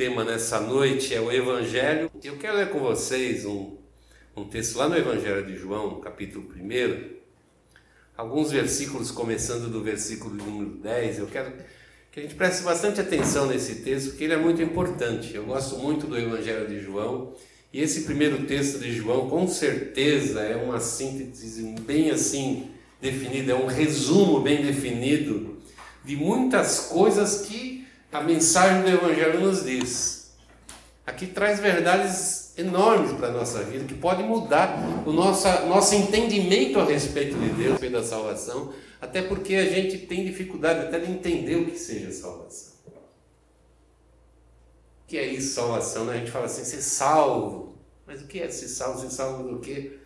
tema nessa noite é o Evangelho. Eu quero ler com vocês um, um texto lá no Evangelho de João, capítulo 1, alguns versículos, começando do versículo número 10. Eu quero que a gente preste bastante atenção nesse texto, porque ele é muito importante. Eu gosto muito do Evangelho de João, e esse primeiro texto de João, com certeza, é uma síntese bem assim definida, é um resumo bem definido de muitas coisas que a mensagem do Evangelho nos diz. Aqui traz verdades enormes para a nossa vida, que pode mudar o nosso, nosso entendimento a respeito de Deus, a respeito da salvação, até porque a gente tem dificuldade até de entender o que seja salvação. O que é isso, salvação? Né? A gente fala assim, ser salvo. Mas o que é ser salvo? Ser salvo do quê?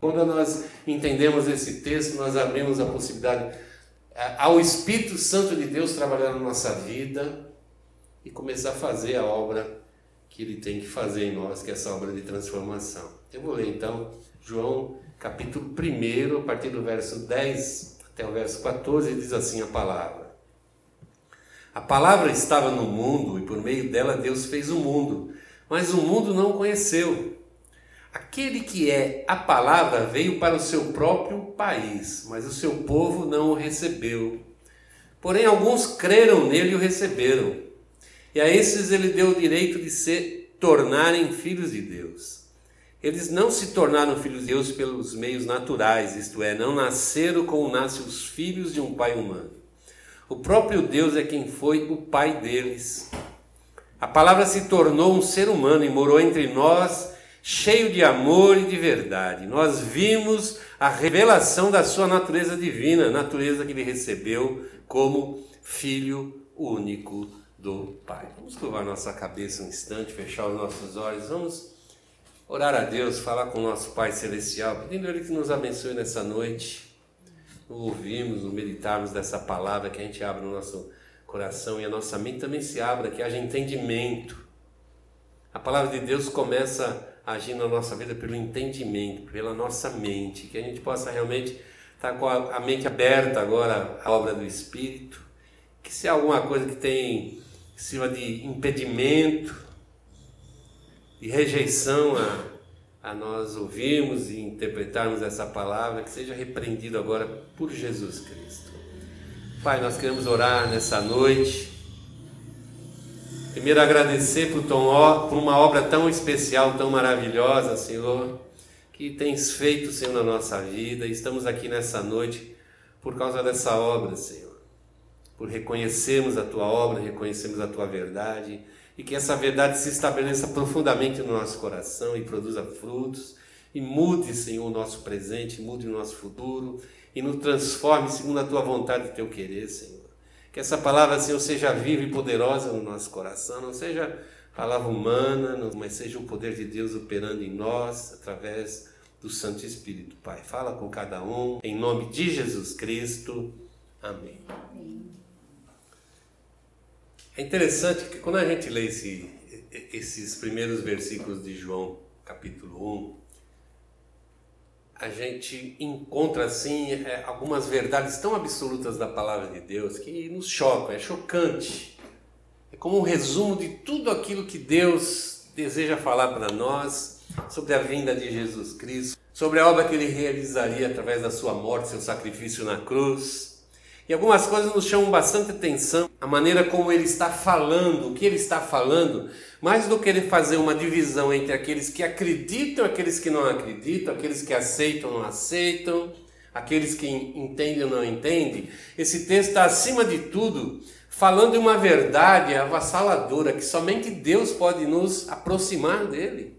Quando nós entendemos esse texto, nós abrimos a possibilidade ao Espírito Santo de Deus trabalhar na nossa vida e começar a fazer a obra que ele tem que fazer em nós, que é essa obra de transformação. Eu vou ler então João capítulo 1, a partir do verso 10 até o verso 14, diz assim a palavra. A palavra estava no mundo e por meio dela Deus fez o mundo, mas o mundo não o conheceu. Aquele que é a palavra veio para o seu próprio país, mas o seu povo não o recebeu. Porém, alguns creram nele e o receberam. E a esses ele deu o direito de se tornarem filhos de Deus. Eles não se tornaram filhos de Deus pelos meios naturais, isto é, não nasceram como nascem os filhos de um pai humano. O próprio Deus é quem foi o pai deles. A palavra se tornou um ser humano e morou entre nós cheio de amor e de verdade. Nós vimos a revelação da sua natureza divina, natureza que ele recebeu como filho único do Pai. Vamos curvar nossa cabeça um instante, fechar os nossos olhos, vamos orar a Deus, falar com o nosso Pai Celestial, pedindo Ele que nos abençoe nessa noite. No ouvirmos, meditarmos dessa palavra, que a gente abra o nosso coração e a nossa mente também se abra, que haja entendimento. A palavra de Deus começa agir na nossa vida pelo entendimento, pela nossa mente, que a gente possa realmente estar com a, mente aberta agora à obra do Espírito, que se há alguma coisa que tem sirva de impedimento, de rejeição a, a nós ouvirmos e interpretarmos essa palavra, que seja repreendido agora por Jesus Cristo. Pai, nós queremos orar nessa noite Primeiro, agradecer por, por uma obra tão especial, tão maravilhosa, Senhor, que tens feito, Senhor, na nossa vida. Estamos aqui nessa noite por causa dessa obra, Senhor. Por reconhecermos a tua obra, reconhecermos a tua verdade e que essa verdade se estabeleça profundamente no nosso coração e produza frutos e mude, Senhor, o nosso presente, mude o nosso futuro e nos transforme segundo a tua vontade e teu querer, Senhor. Que essa palavra, Senhor, seja viva e poderosa no nosso coração, não seja palavra humana, mas seja o poder de Deus operando em nós através do Santo Espírito. Pai, fala com cada um, em nome de Jesus Cristo. Amém. É interessante que quando a gente lê esse, esses primeiros versículos de João, capítulo 1, a gente encontra assim é, algumas verdades tão absolutas da palavra de Deus que nos chocam, é chocante. É como um resumo de tudo aquilo que Deus deseja falar para nós sobre a vinda de Jesus Cristo, sobre a obra que ele realizaria através da sua morte, seu sacrifício na cruz, e algumas coisas nos chamam bastante atenção, a maneira como ele está falando, o que ele está falando, mais do que ele fazer uma divisão entre aqueles que acreditam aqueles que não acreditam, aqueles que aceitam não aceitam, aqueles que entendem ou não entendem. Esse texto está acima de tudo falando de uma verdade avassaladora que somente Deus pode nos aproximar dele.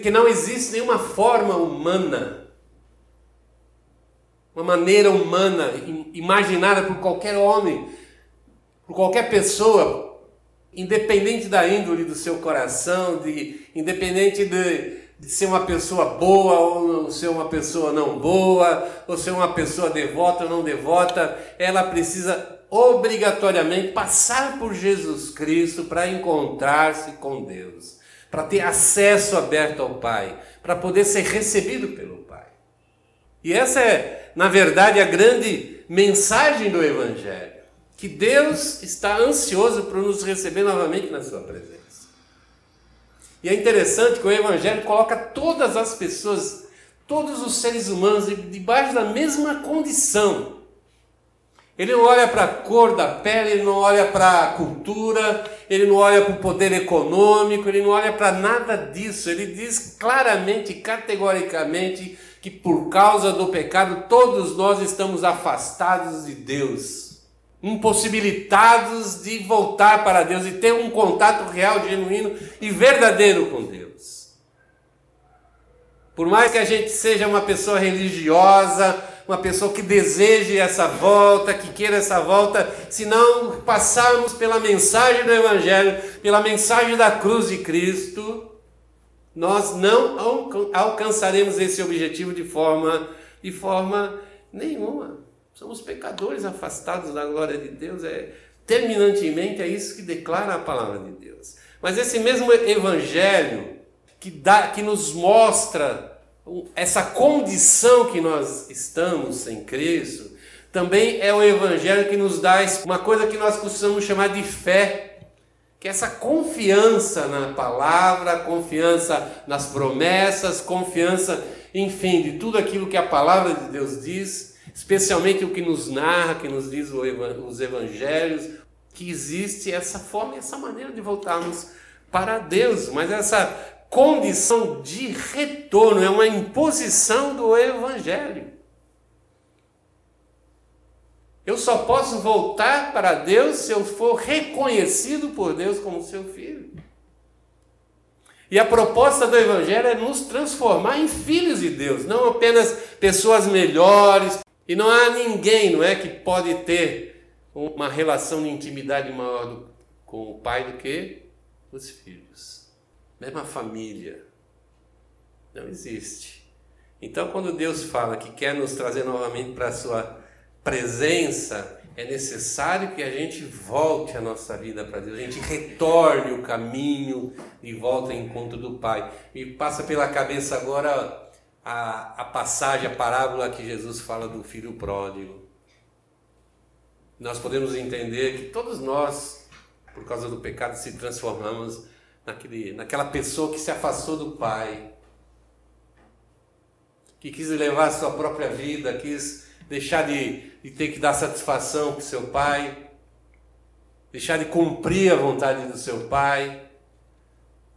Que não existe nenhuma forma humana uma maneira humana, imaginada por qualquer homem, por qualquer pessoa, independente da índole do seu coração, de, independente de, de ser uma pessoa boa ou ser uma pessoa não boa, ou ser uma pessoa devota ou não devota, ela precisa obrigatoriamente passar por Jesus Cristo para encontrar-se com Deus, para ter acesso aberto ao Pai, para poder ser recebido pelo Pai. E essa é, na verdade, a grande mensagem do Evangelho. que Deus está ansioso por nos receber novamente na sua presença. E é interessante que o Evangelho coloca todas as pessoas, todos os seres humanos, debaixo da mesma condição. Ele não olha para a cor da pele, ele não olha para a cultura, ele não olha para o poder econômico, ele não olha para nada disso. Ele diz claramente, categoricamente, que por causa do pecado todos nós estamos afastados de Deus, impossibilitados de voltar para Deus e ter um contato real, genuíno e verdadeiro com Deus. Por mais que a gente seja uma pessoa religiosa, uma pessoa que deseje essa volta, que queira essa volta, se não passarmos pela mensagem do Evangelho, pela mensagem da cruz de Cristo, nós não alcançaremos esse objetivo de forma, de forma nenhuma. Somos pecadores afastados da glória de Deus, é terminantemente é isso que declara a palavra de Deus. Mas esse mesmo evangelho que dá que nos mostra essa condição que nós estamos sem Cristo, também é o Evangelho que nos dá uma coisa que nós costumamos chamar de fé, que essa confiança na palavra, confiança nas promessas, confiança, enfim, de tudo aquilo que a palavra de Deus diz, especialmente o que nos narra, que nos diz os evangelhos, que existe essa forma, essa maneira de voltarmos para Deus, mas essa condição de retorno, é uma imposição do Evangelho. Eu só posso voltar para Deus se eu for reconhecido por Deus como seu filho. E a proposta do Evangelho é nos transformar em filhos de Deus, não apenas pessoas melhores. E não há ninguém, não é, que pode ter uma relação de intimidade maior com o pai do que os filhos mesma família. Não existe. Então, quando Deus fala que quer nos trazer novamente para a sua presença, é necessário que a gente volte a nossa vida para Deus, a gente retorne o caminho de volta ao encontro do Pai. Me passa pela cabeça agora a, a passagem, a parábola que Jesus fala do filho pródigo. Nós podemos entender que todos nós, por causa do pecado, se transformamos naquele, naquela pessoa que se afastou do Pai, que quis levar a sua própria vida, quis deixar de, de ter que dar satisfação para o seu Pai, deixar de cumprir a vontade do seu Pai,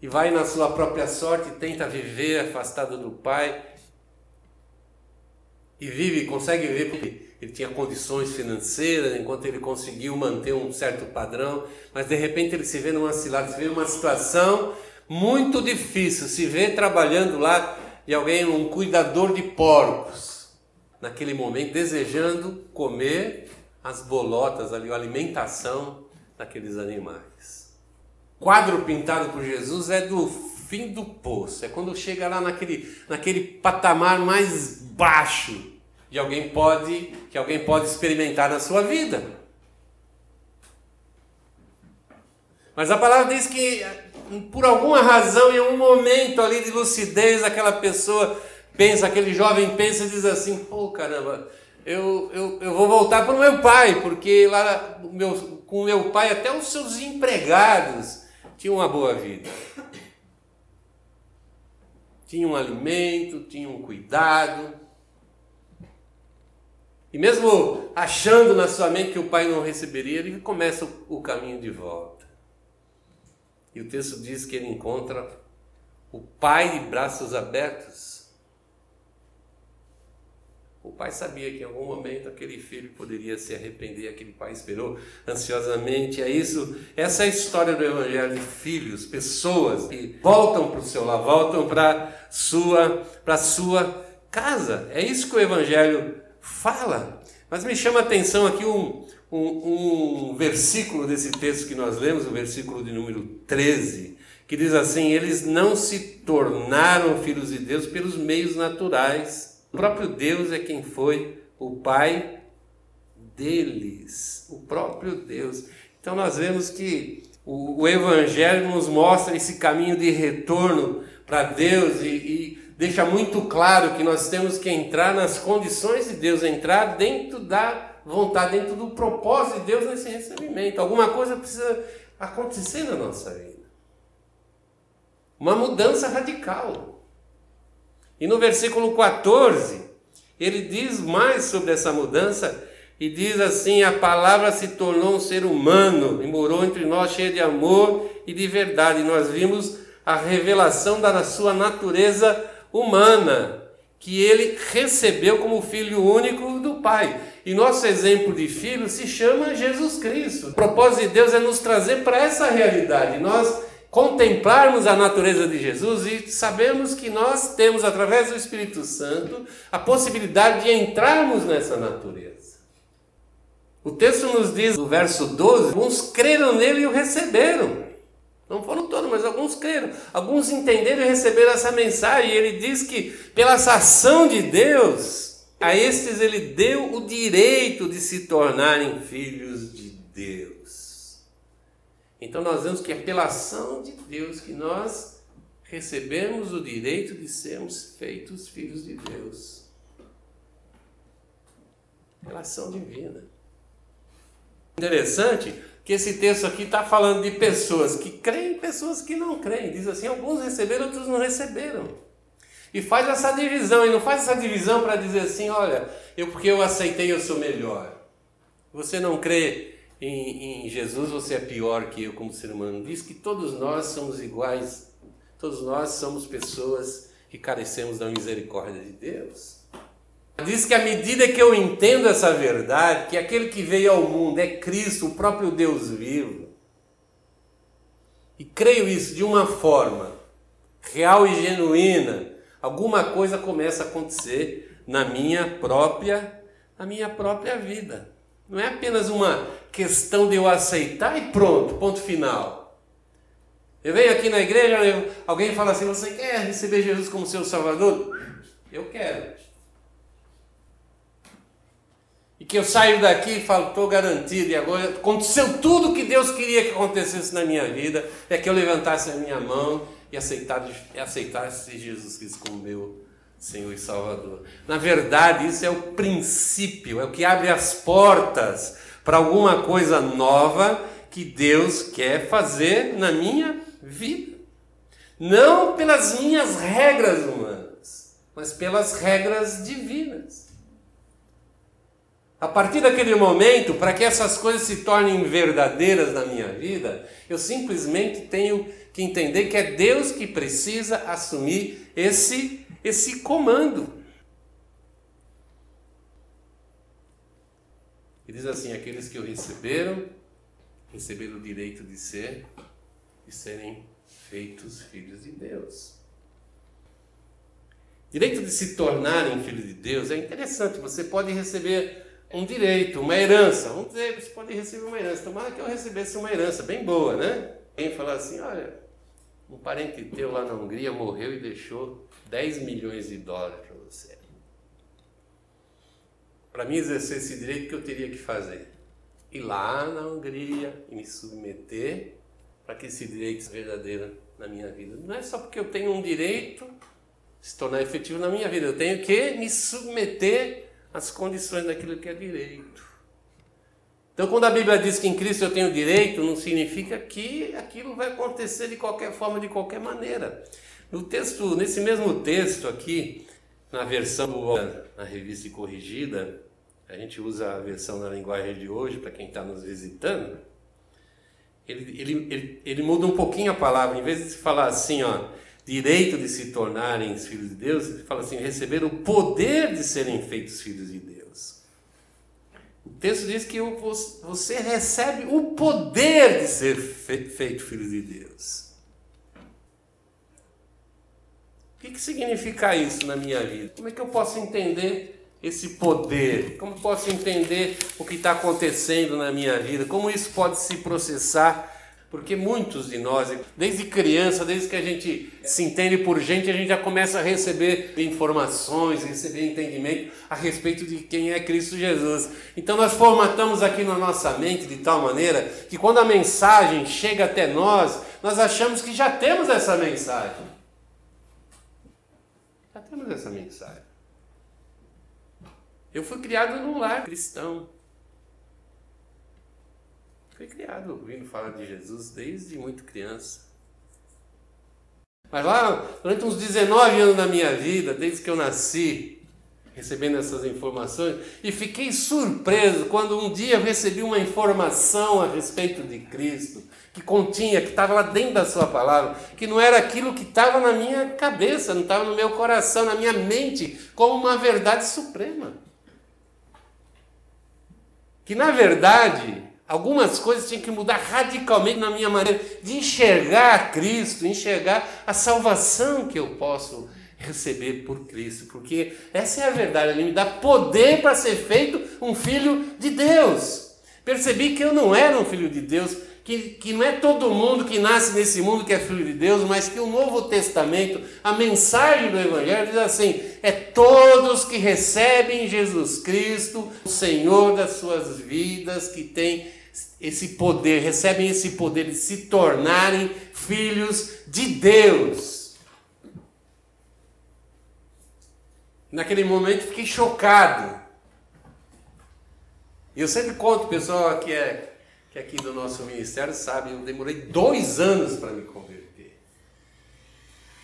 e vai na sua própria sorte tenta viver afastado do Pai, e vive, consegue viver porque ele tinha condições financeiras, enquanto ele conseguiu manter um certo padrão, mas de repente ele se vê numa cilada, se vê numa situação muito difícil, se vê trabalhando lá de alguém, um cuidador de porcos, naquele momento desejando comer as bolotas ali, a alimentação daqueles animais. O quadro pintado por Jesus é do fim do poço, é quando chega lá naquele, naquele patamar mais baixo de alguém pode que alguém pode experimentar na sua vida. Mas a palavra diz que por alguma razão, em um momento ali de lucidez, aquela pessoa pensa, aquele jovem pensa e diz assim: pô, caramba, eu, eu, eu vou voltar para o meu pai, porque lá meu, com meu pai até os seus empregados tinham uma boa vida. Tinham um alimento, tinham um cuidado. E mesmo achando na sua mente que o pai não receberia, ele começa o caminho de volta. E o texto diz que ele encontra o pai de braços abertos. O pai sabia que em algum momento aquele filho poderia se arrepender, aquele pai esperou ansiosamente. É isso, essa é a história do evangelho de filhos, pessoas que voltam para o seu lar, voltam para sua para sua casa. É isso que o evangelho fala. Mas me chama a atenção aqui um, um, um versículo desse texto que nós lemos, o versículo de número 13, que diz assim: Eles não se tornaram filhos de Deus pelos meios naturais. O próprio Deus é quem foi o Pai deles. O próprio Deus. Então nós vemos que o, o Evangelho nos mostra esse caminho de retorno para Deus e, e deixa muito claro que nós temos que entrar nas condições de Deus, entrar dentro da vontade, dentro do propósito de Deus nesse recebimento. Alguma coisa precisa acontecer na nossa vida. Uma mudança radical. E no versículo 14, ele diz mais sobre essa mudança e diz assim: A palavra se tornou um ser humano e morou entre nós, cheio de amor e de verdade. E nós vimos a revelação da sua natureza humana, que ele recebeu como filho único do Pai. E nosso exemplo de filho se chama Jesus Cristo. O propósito de Deus é nos trazer para essa realidade. Nós contemplarmos a natureza de Jesus e sabemos que nós temos, através do Espírito Santo, a possibilidade de entrarmos nessa natureza. O texto nos diz, no verso 12, alguns creram nele e o receberam. Não foram todos, mas alguns creram. Alguns entenderam e receberam essa mensagem. Ele diz que, pela ação de Deus, a estes ele deu o direito de se tornarem filhos de Deus. Então nós vemos que é pela ação de Deus que nós recebemos o direito de sermos feitos filhos de Deus. Pela ação divina. Interessante que esse texto aqui está falando de pessoas que creem pessoas que não creem. Diz assim: alguns receberam, outros não receberam. E faz essa divisão, e não faz essa divisão para dizer assim: olha, eu porque eu aceitei, eu sou melhor. Você não crê em, em Jesus você é pior que eu como ser humano. Diz que todos nós somos iguais, todos nós somos pessoas que carecemos da misericórdia de Deus. Diz que à medida que eu entendo essa verdade, que aquele que veio ao mundo é Cristo, o próprio Deus vivo, e creio isso de uma forma real e genuína, alguma coisa começa a acontecer na minha própria, na minha própria vida. Não é apenas uma questão de eu aceitar e pronto, ponto final. Eu venho aqui na igreja, alguém fala assim: Você quer receber Jesus como seu Salvador? Eu quero. E que eu saio daqui e falo, estou garantido, e agora aconteceu tudo o que Deus queria que acontecesse na minha vida, é que eu levantasse a minha mão e aceitasse, aceitasse Jesus Cristo como meu Senhor e Salvador. Na verdade, isso é o princípio, é o que abre as portas para alguma coisa nova que Deus quer fazer na minha vida. Não pelas minhas regras humanas, mas pelas regras divinas. A partir daquele momento, para que essas coisas se tornem verdadeiras na minha vida, eu simplesmente tenho que entender que é Deus que precisa assumir esse esse comando. Ele diz assim: aqueles que o receberam, receberam o direito de ser, de serem feitos filhos de Deus. Direito de se tornarem filhos de Deus é interessante. Você pode receber um direito, uma herança. Vamos dizer, você pode receber uma herança. Tomara que eu recebesse uma herança bem boa, né? Quem falar assim: olha, um parente teu lá na Hungria morreu e deixou 10 milhões de dólares para você. Para mim exercer esse direito, que eu teria que fazer? Ir lá na Hungria e me submeter para que esse direito seja verdadeiro na minha vida. Não é só porque eu tenho um direito se tornar efetivo na minha vida, eu tenho que me submeter às condições daquilo que é direito. Então, quando a Bíblia diz que em Cristo eu tenho direito, não significa que aquilo vai acontecer de qualquer forma, de qualquer maneira. No texto, nesse mesmo texto aqui, na versão na revista corrigida, a gente usa a versão na linguagem de hoje para quem está nos visitando. Ele, ele, ele, ele muda um pouquinho a palavra, em vez de falar assim, ó, direito de se tornarem filhos de Deus, ele fala assim, receber o poder de serem feitos filhos de Deus. O texto diz que você recebe o poder de ser feito filho de Deus. que, que significa isso na minha vida? Como é que eu posso entender esse poder? Como posso entender o que está acontecendo na minha vida? Como isso pode se processar? Porque muitos de nós, desde criança, desde que a gente se entende por gente, a gente já começa a receber informações, receber entendimento a respeito de quem é Cristo Jesus. Então nós formatamos aqui na nossa mente de tal maneira que quando a mensagem chega até nós, nós achamos que já temos essa mensagem temos essa mensagem. Eu fui criado num lar cristão. Fui criado ouvindo falar de Jesus desde muito criança. Mas lá, durante uns 19 anos da minha vida, desde que eu nasci, recebendo essas informações, e fiquei surpreso quando um dia eu recebi uma informação a respeito de Cristo, que continha, que estava lá dentro da Sua palavra, que não era aquilo que estava na minha cabeça, não estava no meu coração, na minha mente, como uma verdade suprema. Que na verdade Algumas coisas tinham que mudar radicalmente na minha maneira de enxergar Cristo, enxergar a salvação que eu posso receber por Cristo, porque essa é a verdade, Ele me dá poder para ser feito um filho de Deus. Percebi que eu não era um filho de Deus, que, que não é todo mundo que nasce nesse mundo que é filho de Deus, mas que o Novo Testamento, a mensagem do Evangelho diz assim: é todos que recebem Jesus Cristo, o Senhor das suas vidas, que tem esse poder, recebem esse poder de se tornarem filhos de Deus. Naquele momento fiquei chocado. Eu sempre conto, pessoal que é, que aqui do nosso ministério sabe, eu demorei dois anos para me converter.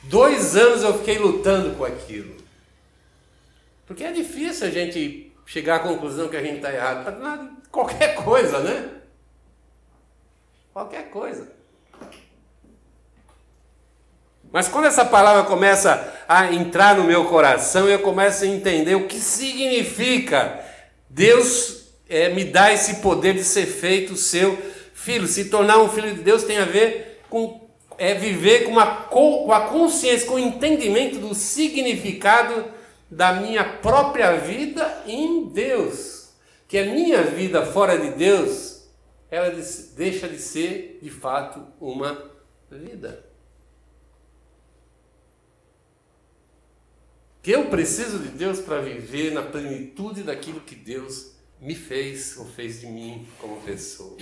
Dois anos eu fiquei lutando com aquilo. Porque é difícil a gente chegar à conclusão que a gente está errado. Qualquer coisa, né? Qualquer coisa. Mas quando essa palavra começa a entrar no meu coração, eu começo a entender o que significa Deus é, me dá esse poder de ser feito seu filho. Se tornar um filho de Deus tem a ver com é, viver com, uma, com a consciência, com o entendimento do significado da minha própria vida em Deus. Que a minha vida fora de Deus ela deixa de ser de fato uma vida. Que eu preciso de Deus para viver na plenitude daquilo que Deus me fez ou fez de mim como pessoa.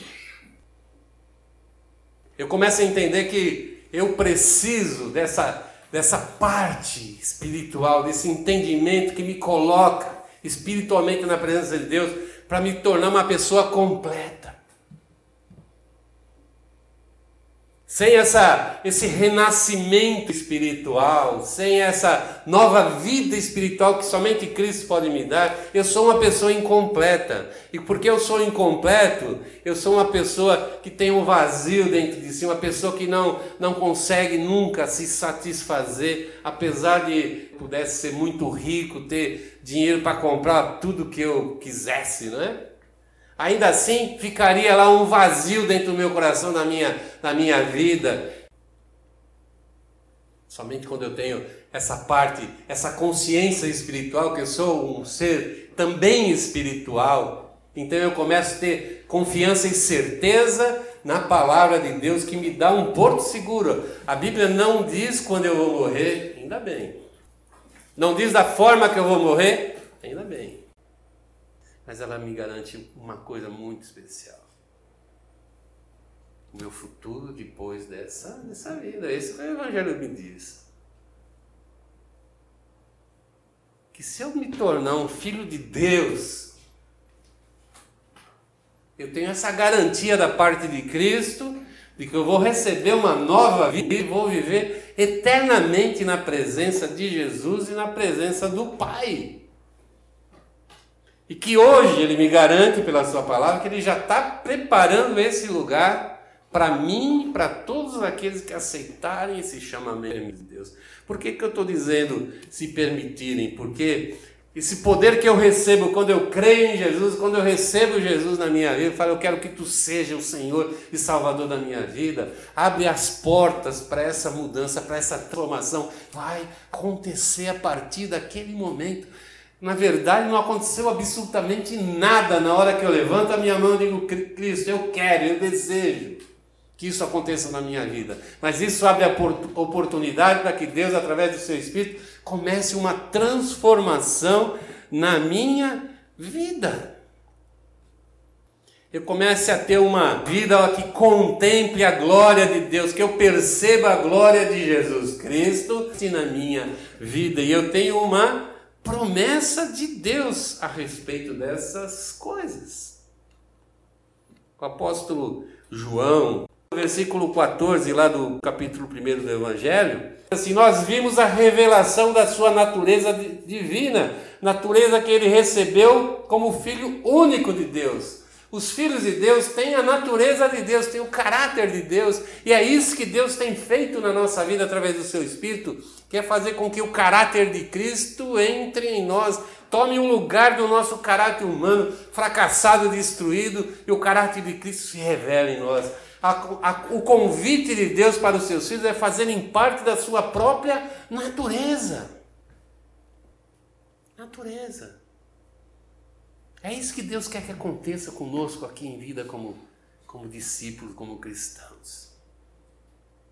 Eu começo a entender que eu preciso dessa, dessa parte espiritual, desse entendimento que me coloca espiritualmente na presença de Deus para me tornar uma pessoa completa. Sem essa, esse renascimento espiritual, sem essa nova vida espiritual que somente Cristo pode me dar, eu sou uma pessoa incompleta. E porque eu sou incompleto, eu sou uma pessoa que tem um vazio dentro de si, uma pessoa que não, não consegue nunca se satisfazer, apesar de pudesse ser muito rico, ter dinheiro para comprar tudo que eu quisesse, não é? Ainda assim ficaria lá um vazio dentro do meu coração, na minha, na minha vida. Somente quando eu tenho essa parte, essa consciência espiritual, que eu sou um ser também espiritual, então eu começo a ter confiança e certeza na palavra de Deus que me dá um porto seguro. A Bíblia não diz quando eu vou morrer, ainda bem. Não diz da forma que eu vou morrer, ainda bem mas ela me garante uma coisa muito especial. O meu futuro depois dessa, dessa vida. Esse que o Evangelho me diz. Que se eu me tornar um filho de Deus, eu tenho essa garantia da parte de Cristo de que eu vou receber uma nova vida e vou viver eternamente na presença de Jesus e na presença do Pai. E que hoje ele me garante pela sua palavra que ele já está preparando esse lugar para mim para todos aqueles que aceitarem esse chamamento de Deus. Por que, que eu estou dizendo se permitirem? Porque esse poder que eu recebo quando eu creio em Jesus, quando eu recebo Jesus na minha vida, eu falo, eu quero que tu seja o Senhor e Salvador da minha vida, abre as portas para essa mudança, para essa transformação. Vai acontecer a partir daquele momento. Na verdade, não aconteceu absolutamente nada na hora que eu levanto a minha mão e digo, Cristo, eu quero, eu desejo que isso aconteça na minha vida. Mas isso abre a oportunidade para que Deus, através do seu Espírito, comece uma transformação na minha vida. Eu comece a ter uma vida que contemple a glória de Deus, que eu perceba a glória de Jesus Cristo na minha vida. E eu tenho uma promessa de Deus a respeito dessas coisas. O apóstolo João, versículo 14 lá do capítulo 1 do Evangelho, assim, nós vimos a revelação da sua natureza divina, natureza que ele recebeu como filho único de Deus. Os filhos de Deus têm a natureza de Deus, têm o caráter de Deus, e é isso que Deus tem feito na nossa vida através do seu Espírito, que é fazer com que o caráter de Cristo entre em nós, tome um lugar do nosso caráter humano, fracassado, destruído, e o caráter de Cristo se revela em nós. A, a, o convite de Deus para os seus filhos é fazerem parte da sua própria natureza. Natureza. É isso que Deus quer que aconteça conosco aqui em vida como, como discípulos, como cristãos.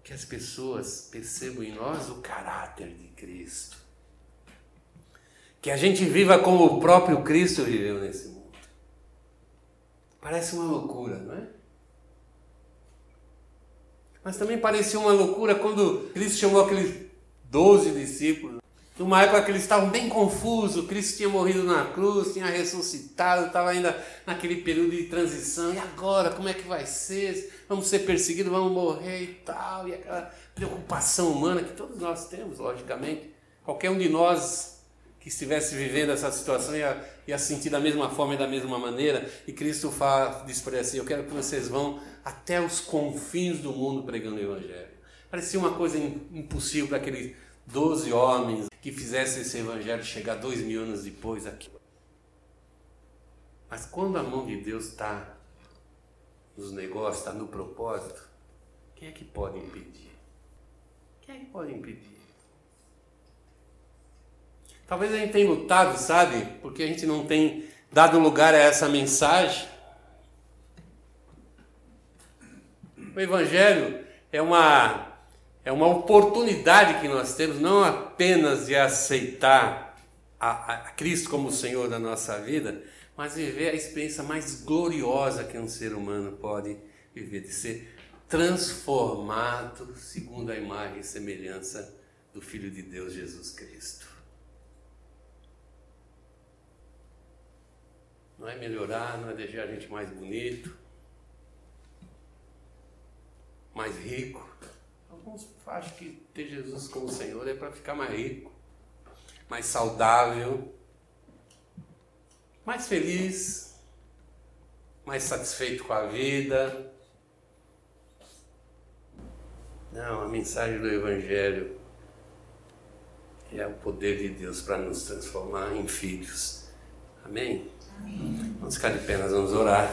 Que as pessoas percebam em nós o caráter de Cristo. Que a gente viva como o próprio Cristo viveu nesse mundo. Parece uma loucura, não é? Mas também parecia uma loucura quando Cristo chamou aqueles doze discípulos numa época que eles estavam bem confusos, Cristo tinha morrido na cruz, tinha ressuscitado, estava ainda naquele período de transição, e agora, como é que vai ser? Vamos ser perseguidos, vamos morrer e tal, e aquela preocupação humana que todos nós temos, logicamente. Qualquer um de nós que estivesse vivendo essa situação ia, ia sentir da mesma forma e da mesma maneira, e Cristo fala, diz para ele assim, eu quero que vocês vão até os confins do mundo pregando o Evangelho. Parecia uma coisa impossível para aquele doze homens que fizessem esse evangelho chegar dois mil anos depois aqui. Mas quando a mão de Deus está nos negócios, está no propósito, quem é que pode impedir? Quem é que pode impedir? Talvez a gente tenha lutado, sabe? Porque a gente não tem dado lugar a essa mensagem. O Evangelho é uma é uma oportunidade que nós temos não apenas de aceitar a, a Cristo como o Senhor da nossa vida, mas viver a experiência mais gloriosa que um ser humano pode viver, de ser transformado segundo a imagem e semelhança do Filho de Deus Jesus Cristo. Não é melhorar, não é deixar a gente mais bonito, mais rico, Acham que ter Jesus como Senhor é para ficar mais rico, mais saudável, mais feliz, mais satisfeito com a vida. Não, a mensagem do Evangelho é o poder de Deus para nos transformar em filhos. Amém? Amém. Vamos ficar de pé, nós vamos orar.